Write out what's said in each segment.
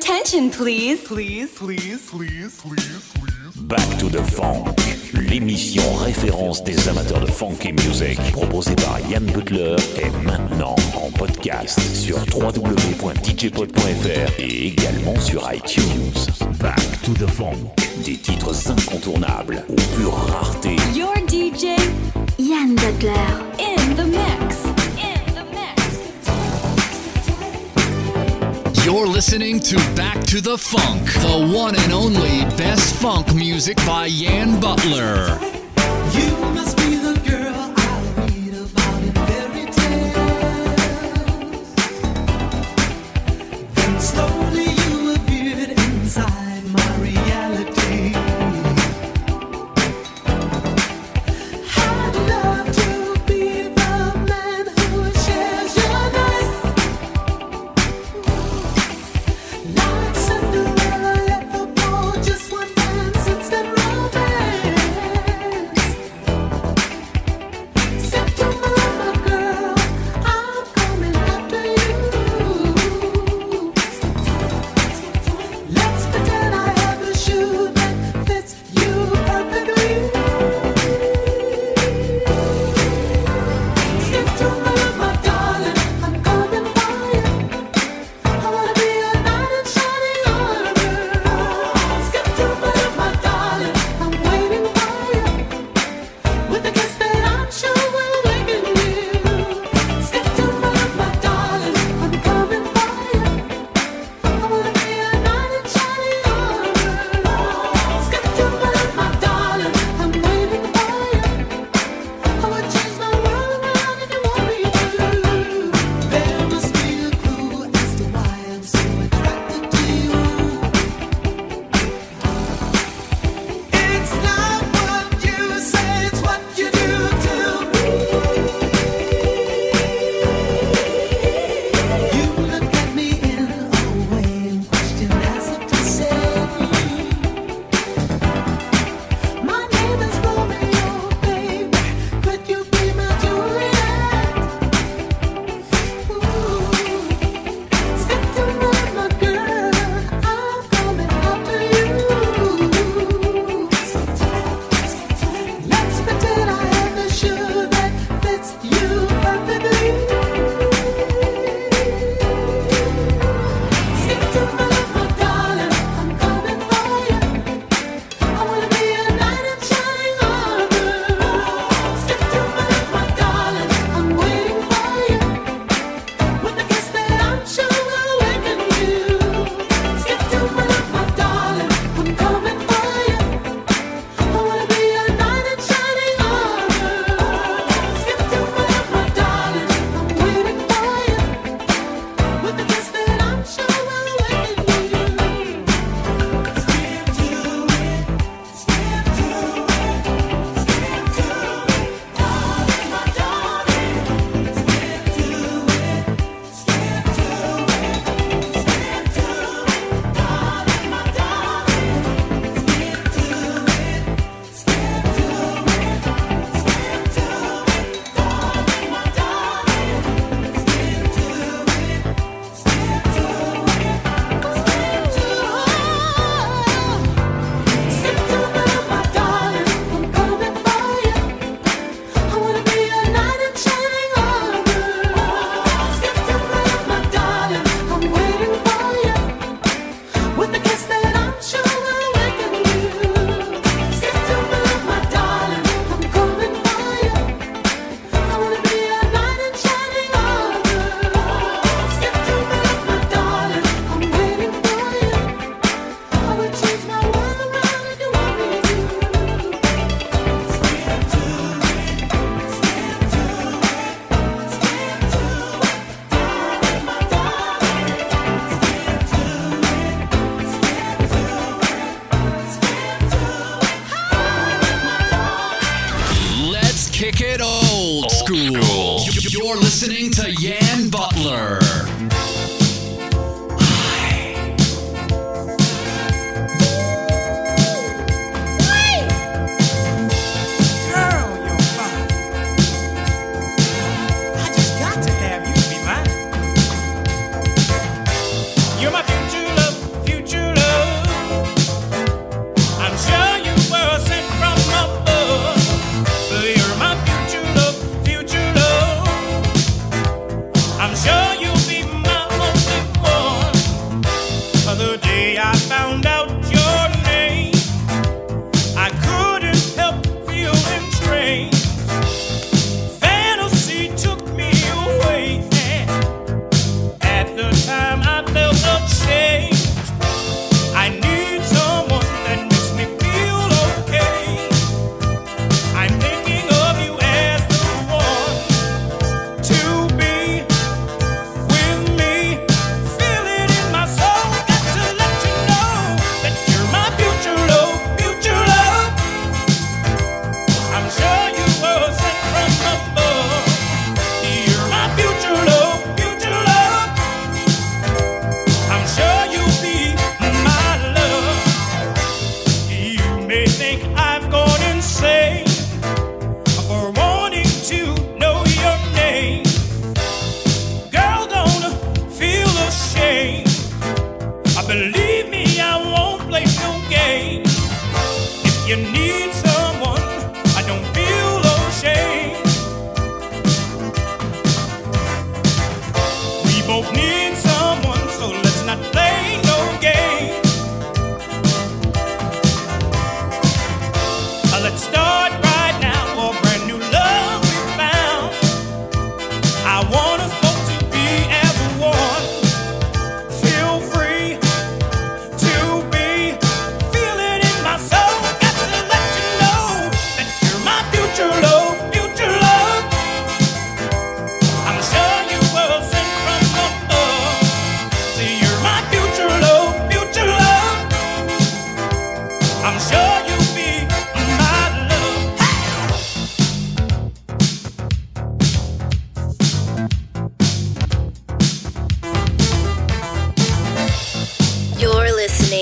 attention, please. Please, please, please, please, please. Back to the Funk, l'émission référence des amateurs de funky music, proposée par Yann Butler, est maintenant en podcast sur www.djpod.fr et également sur iTunes. Back to the Funk, des titres incontournables aux pures raretés. Your DJ Yann Butler. in the mix. You're listening to Back to the Funk, the one and only best funk music by Yan Butler.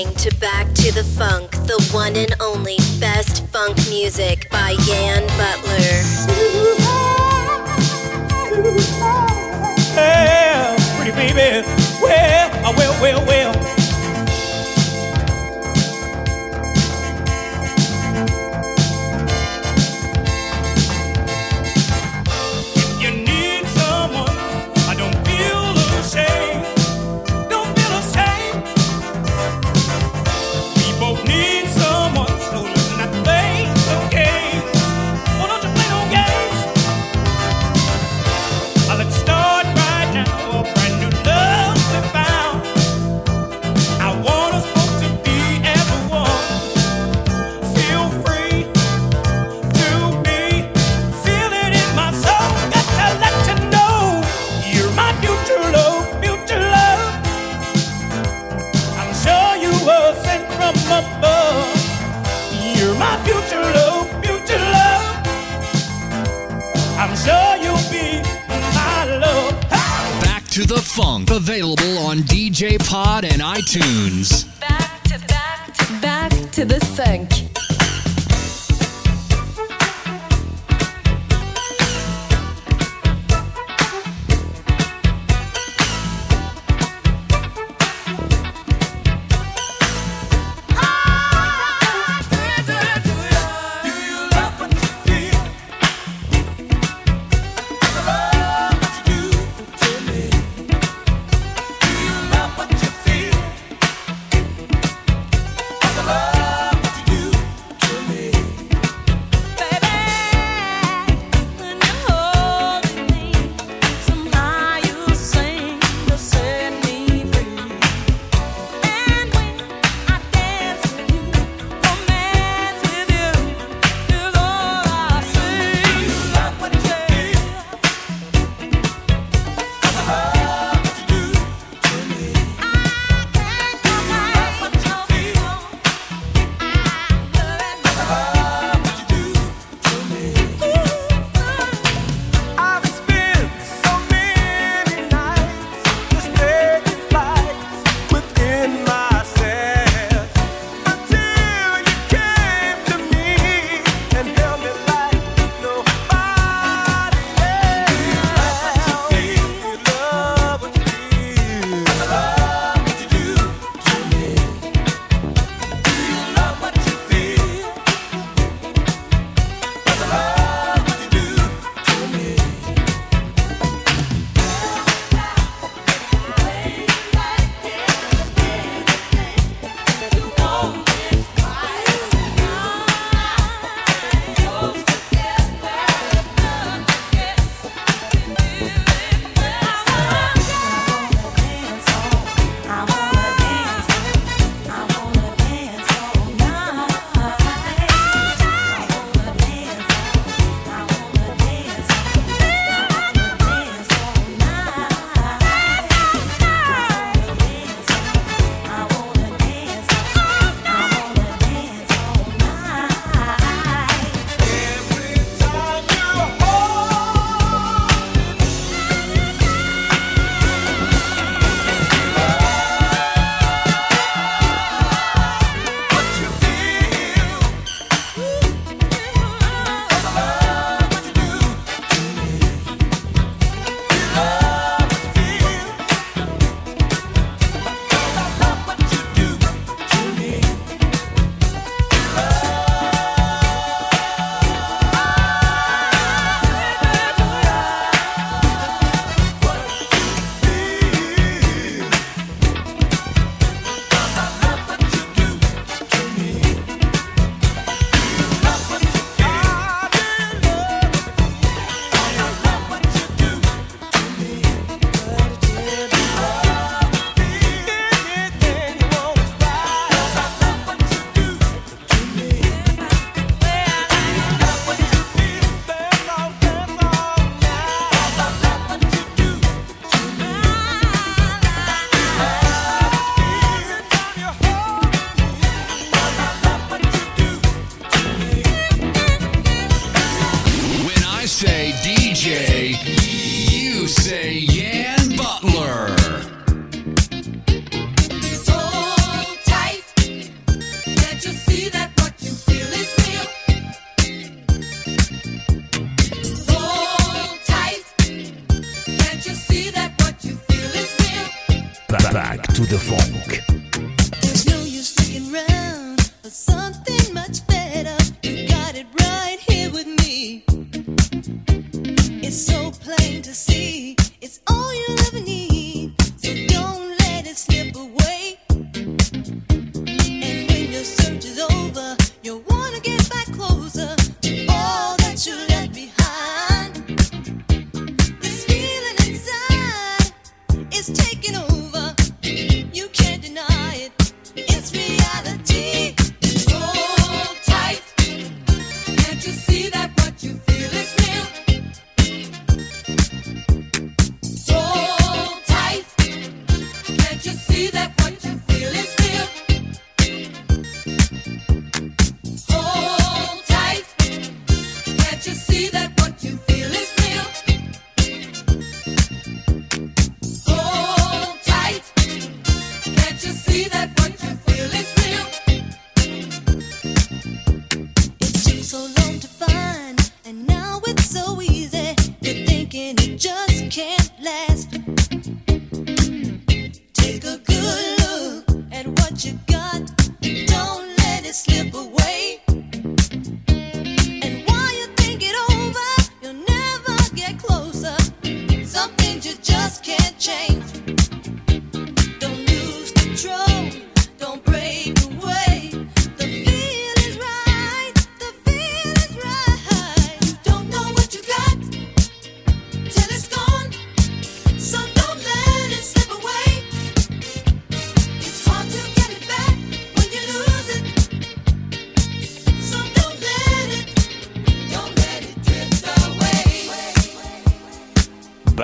listening to Back to the Funk, the one and only best funk music by Yan Butler. Yeah, pretty baby. Well, oh, well, well, well. Funk, available on DJ Pod and iTunes. Back to, back to, back to the funk. It's so plain to see.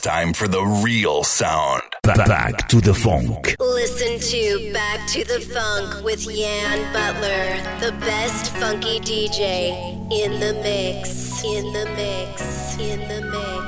time for the real sound. Back, back to the funk. Listen to Back to the Funk with Yan Butler, the best funky DJ in the mix. In the mix. In the mix.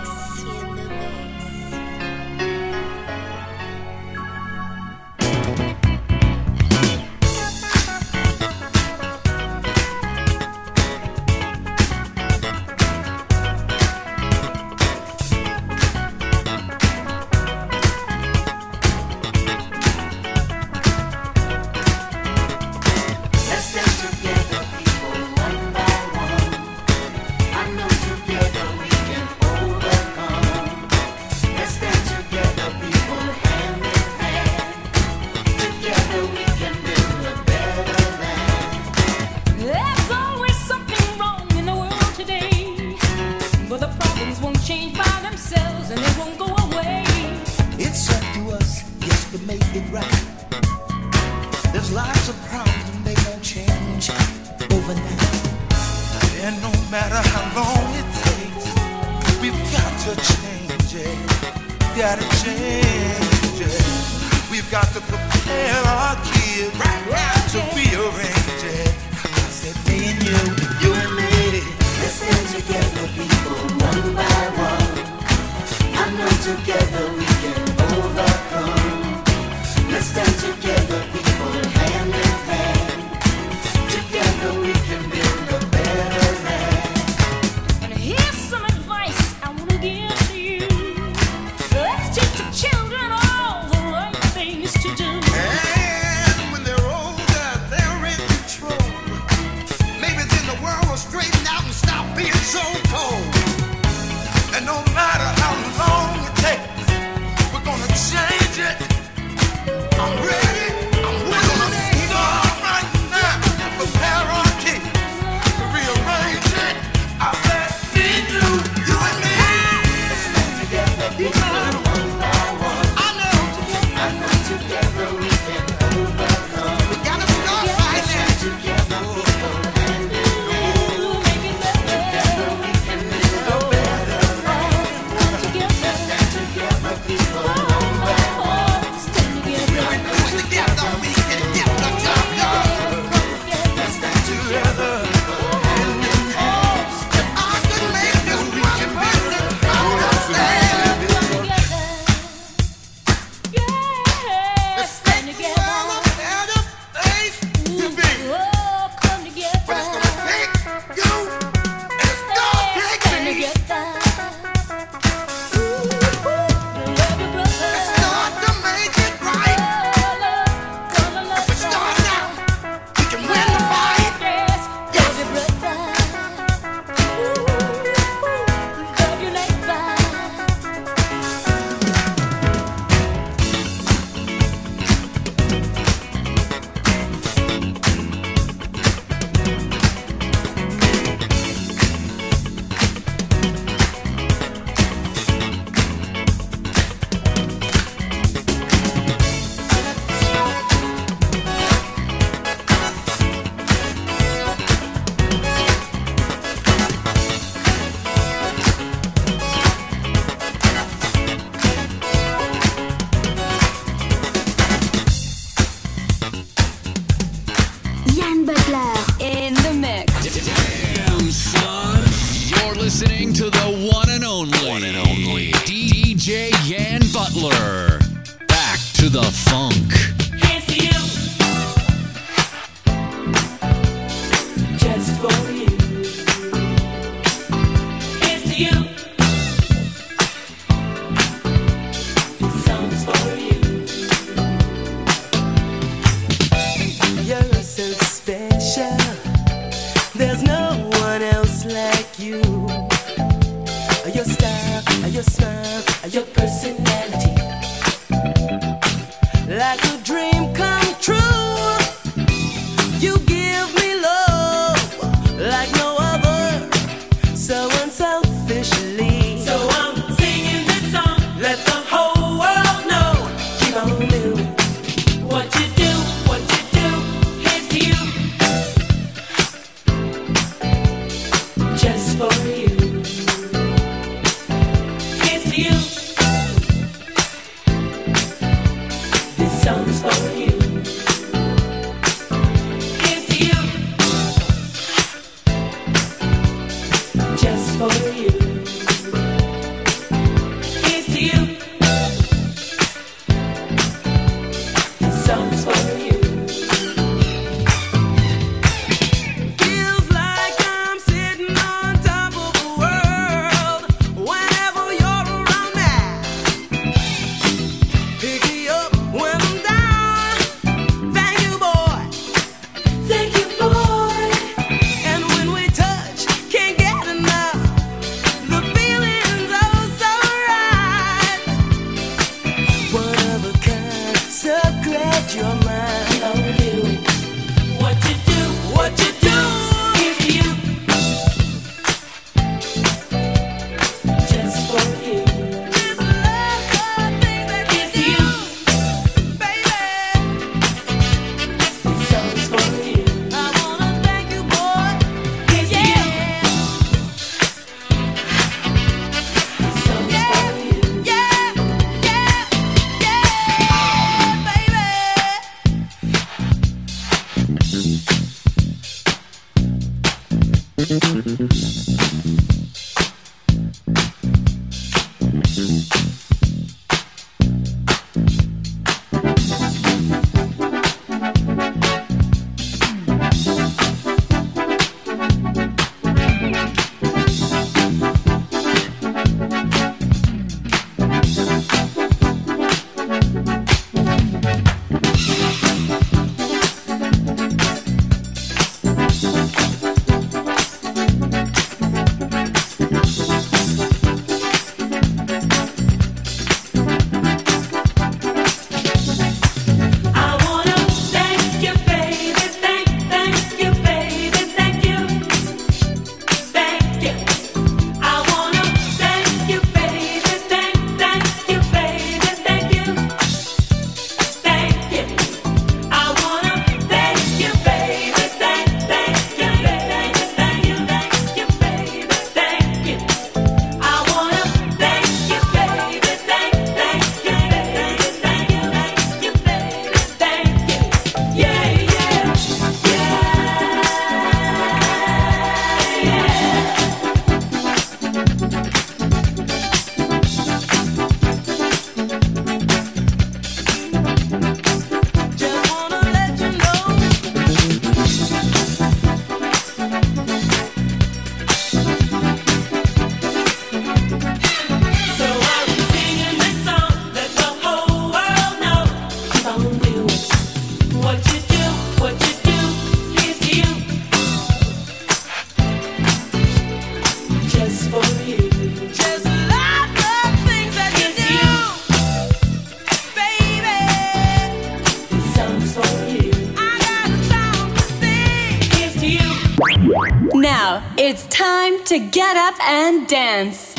Dance.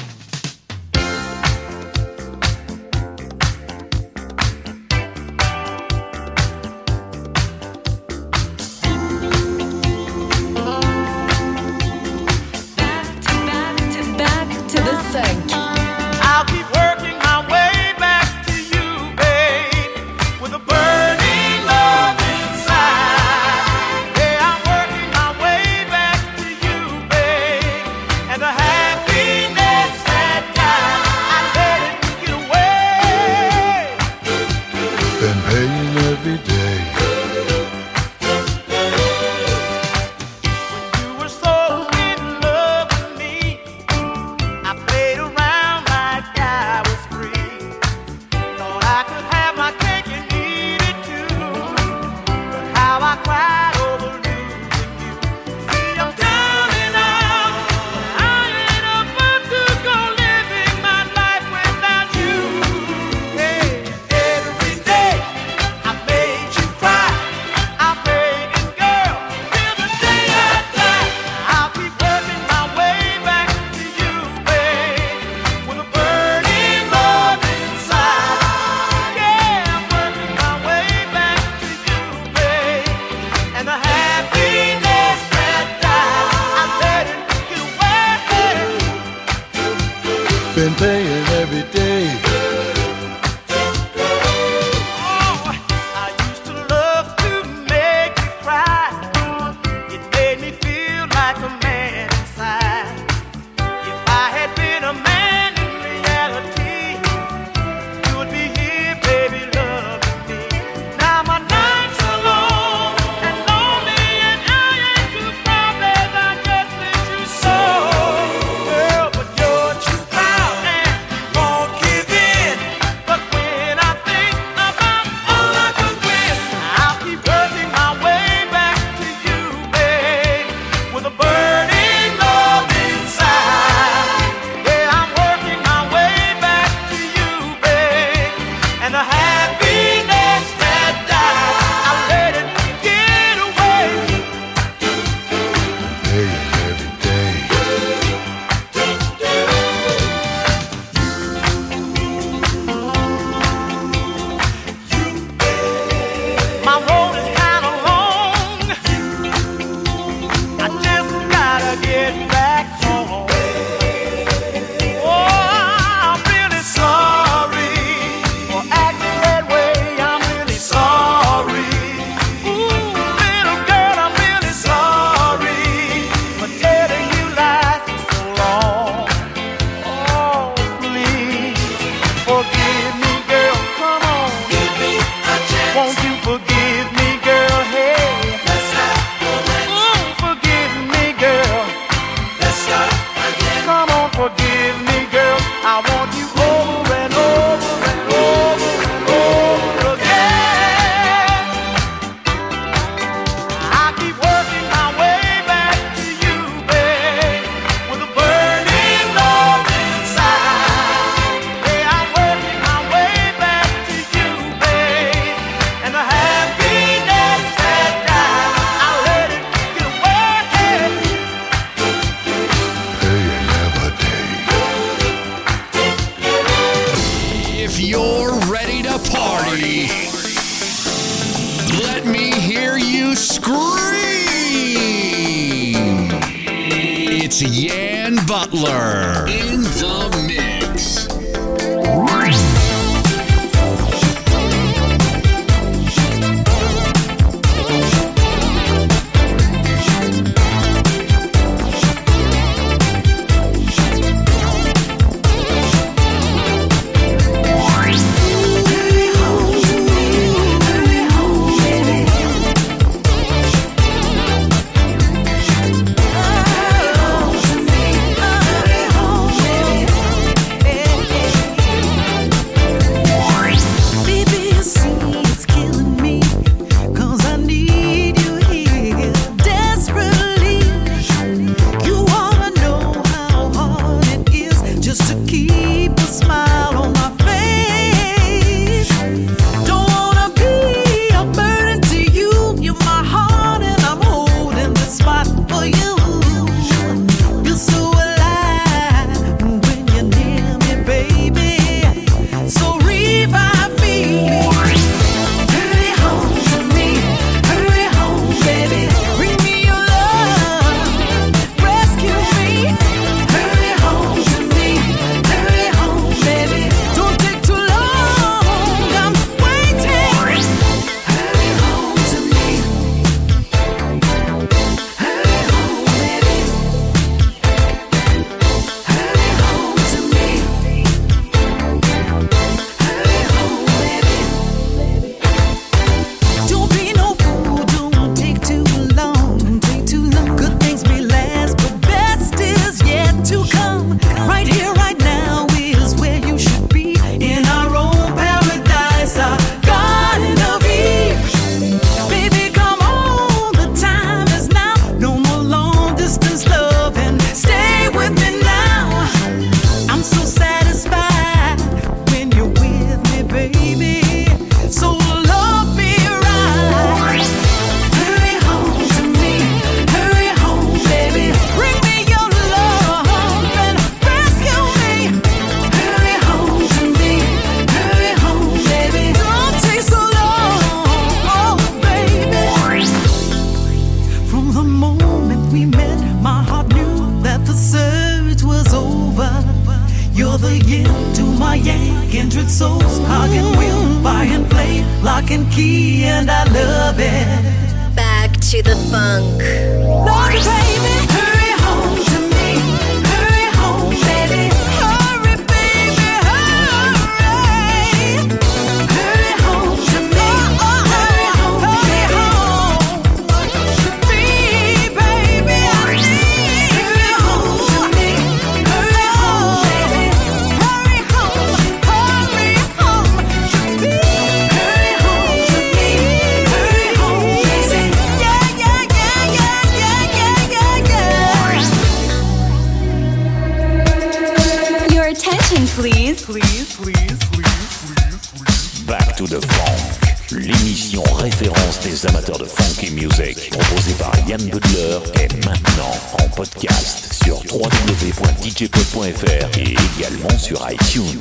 Back to the Funk, l'émission référence des amateurs de funky music, proposée par Yann Butler, est maintenant en podcast sur www.djpod.fr et également sur iTunes.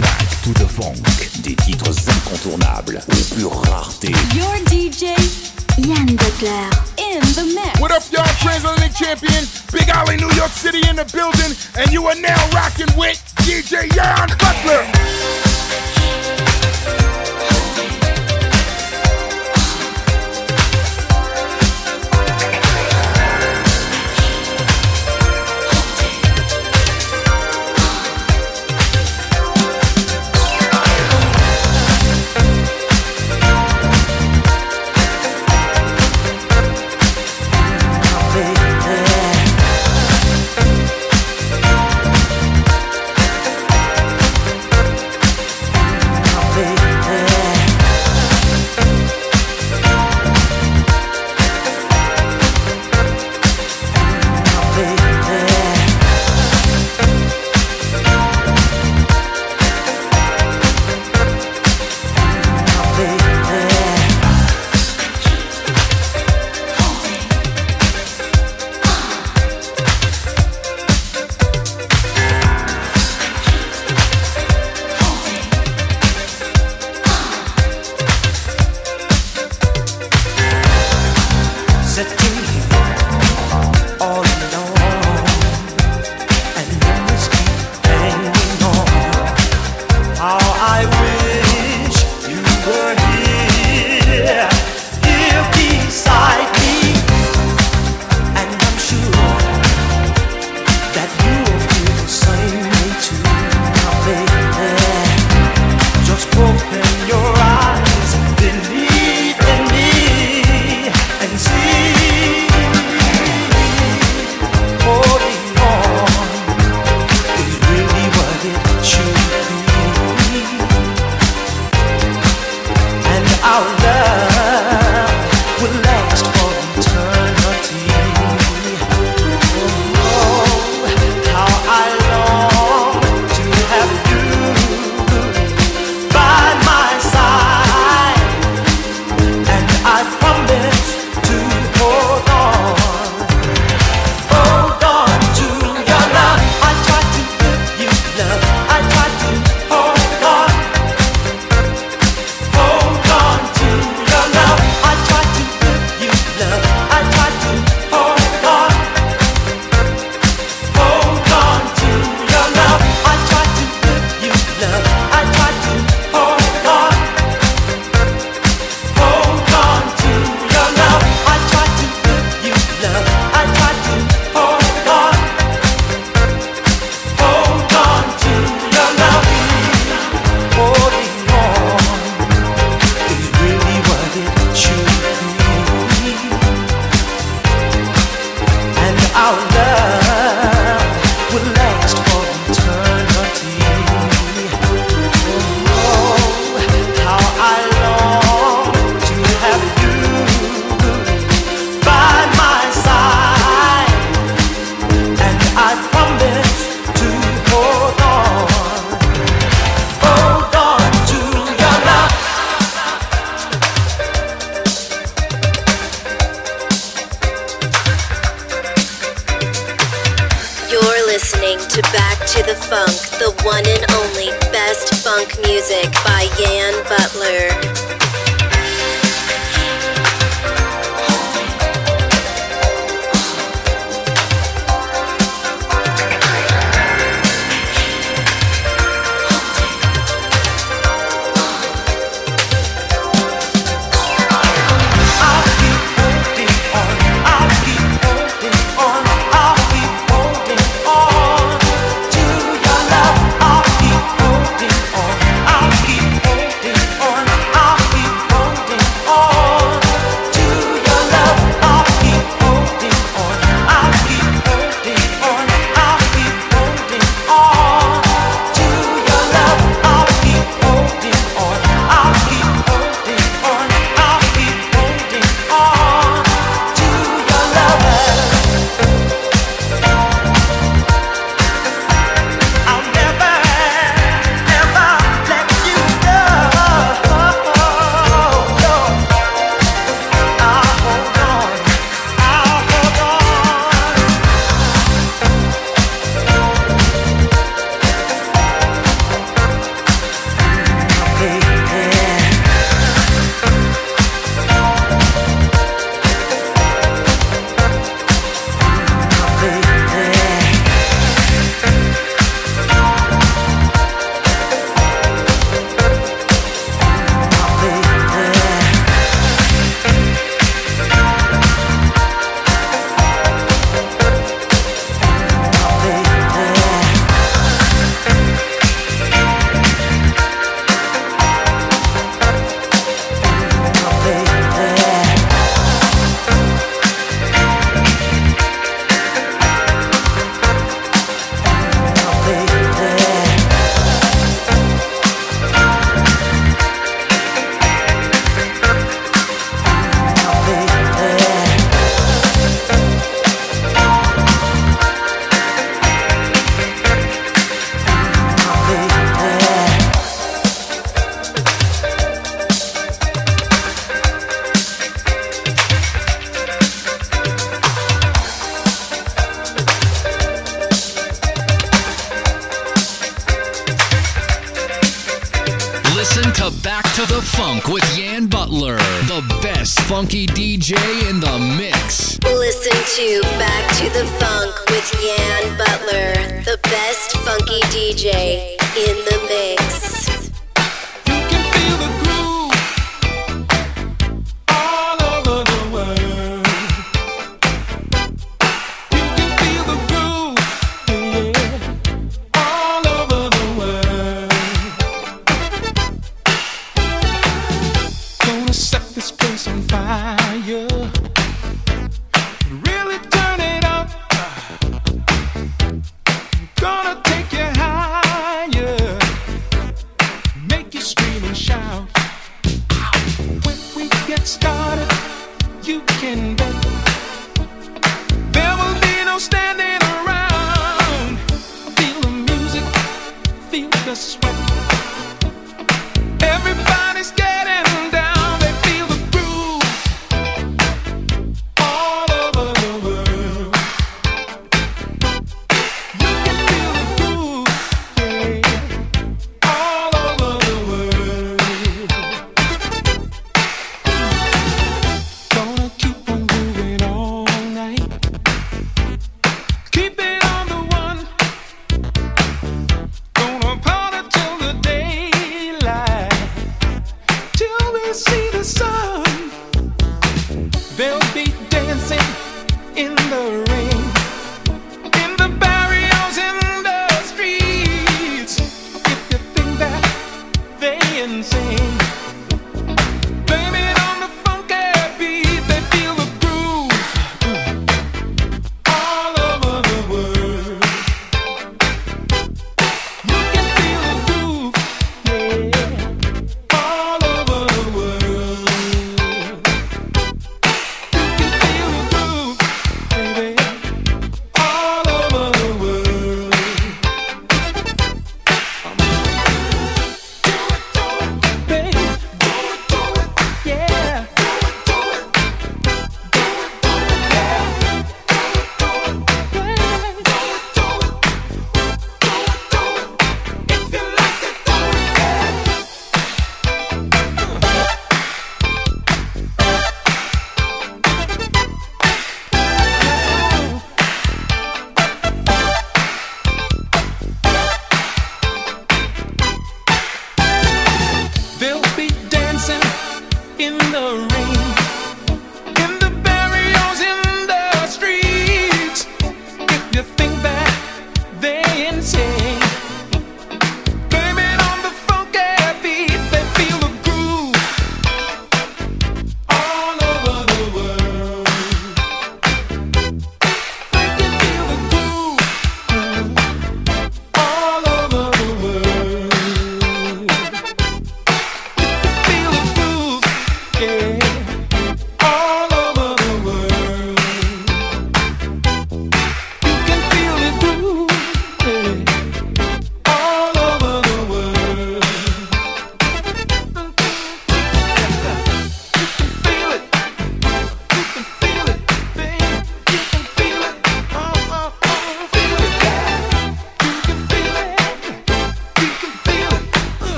Back to the Funk, des titres incontournables aux pures raretés. Your DJ, Yann Butler. In the mix. What up, y'all? Transatlantic champion, Big Alley, New York City in the building, and you are now rocking with DJ Yann Butler.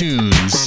iTunes.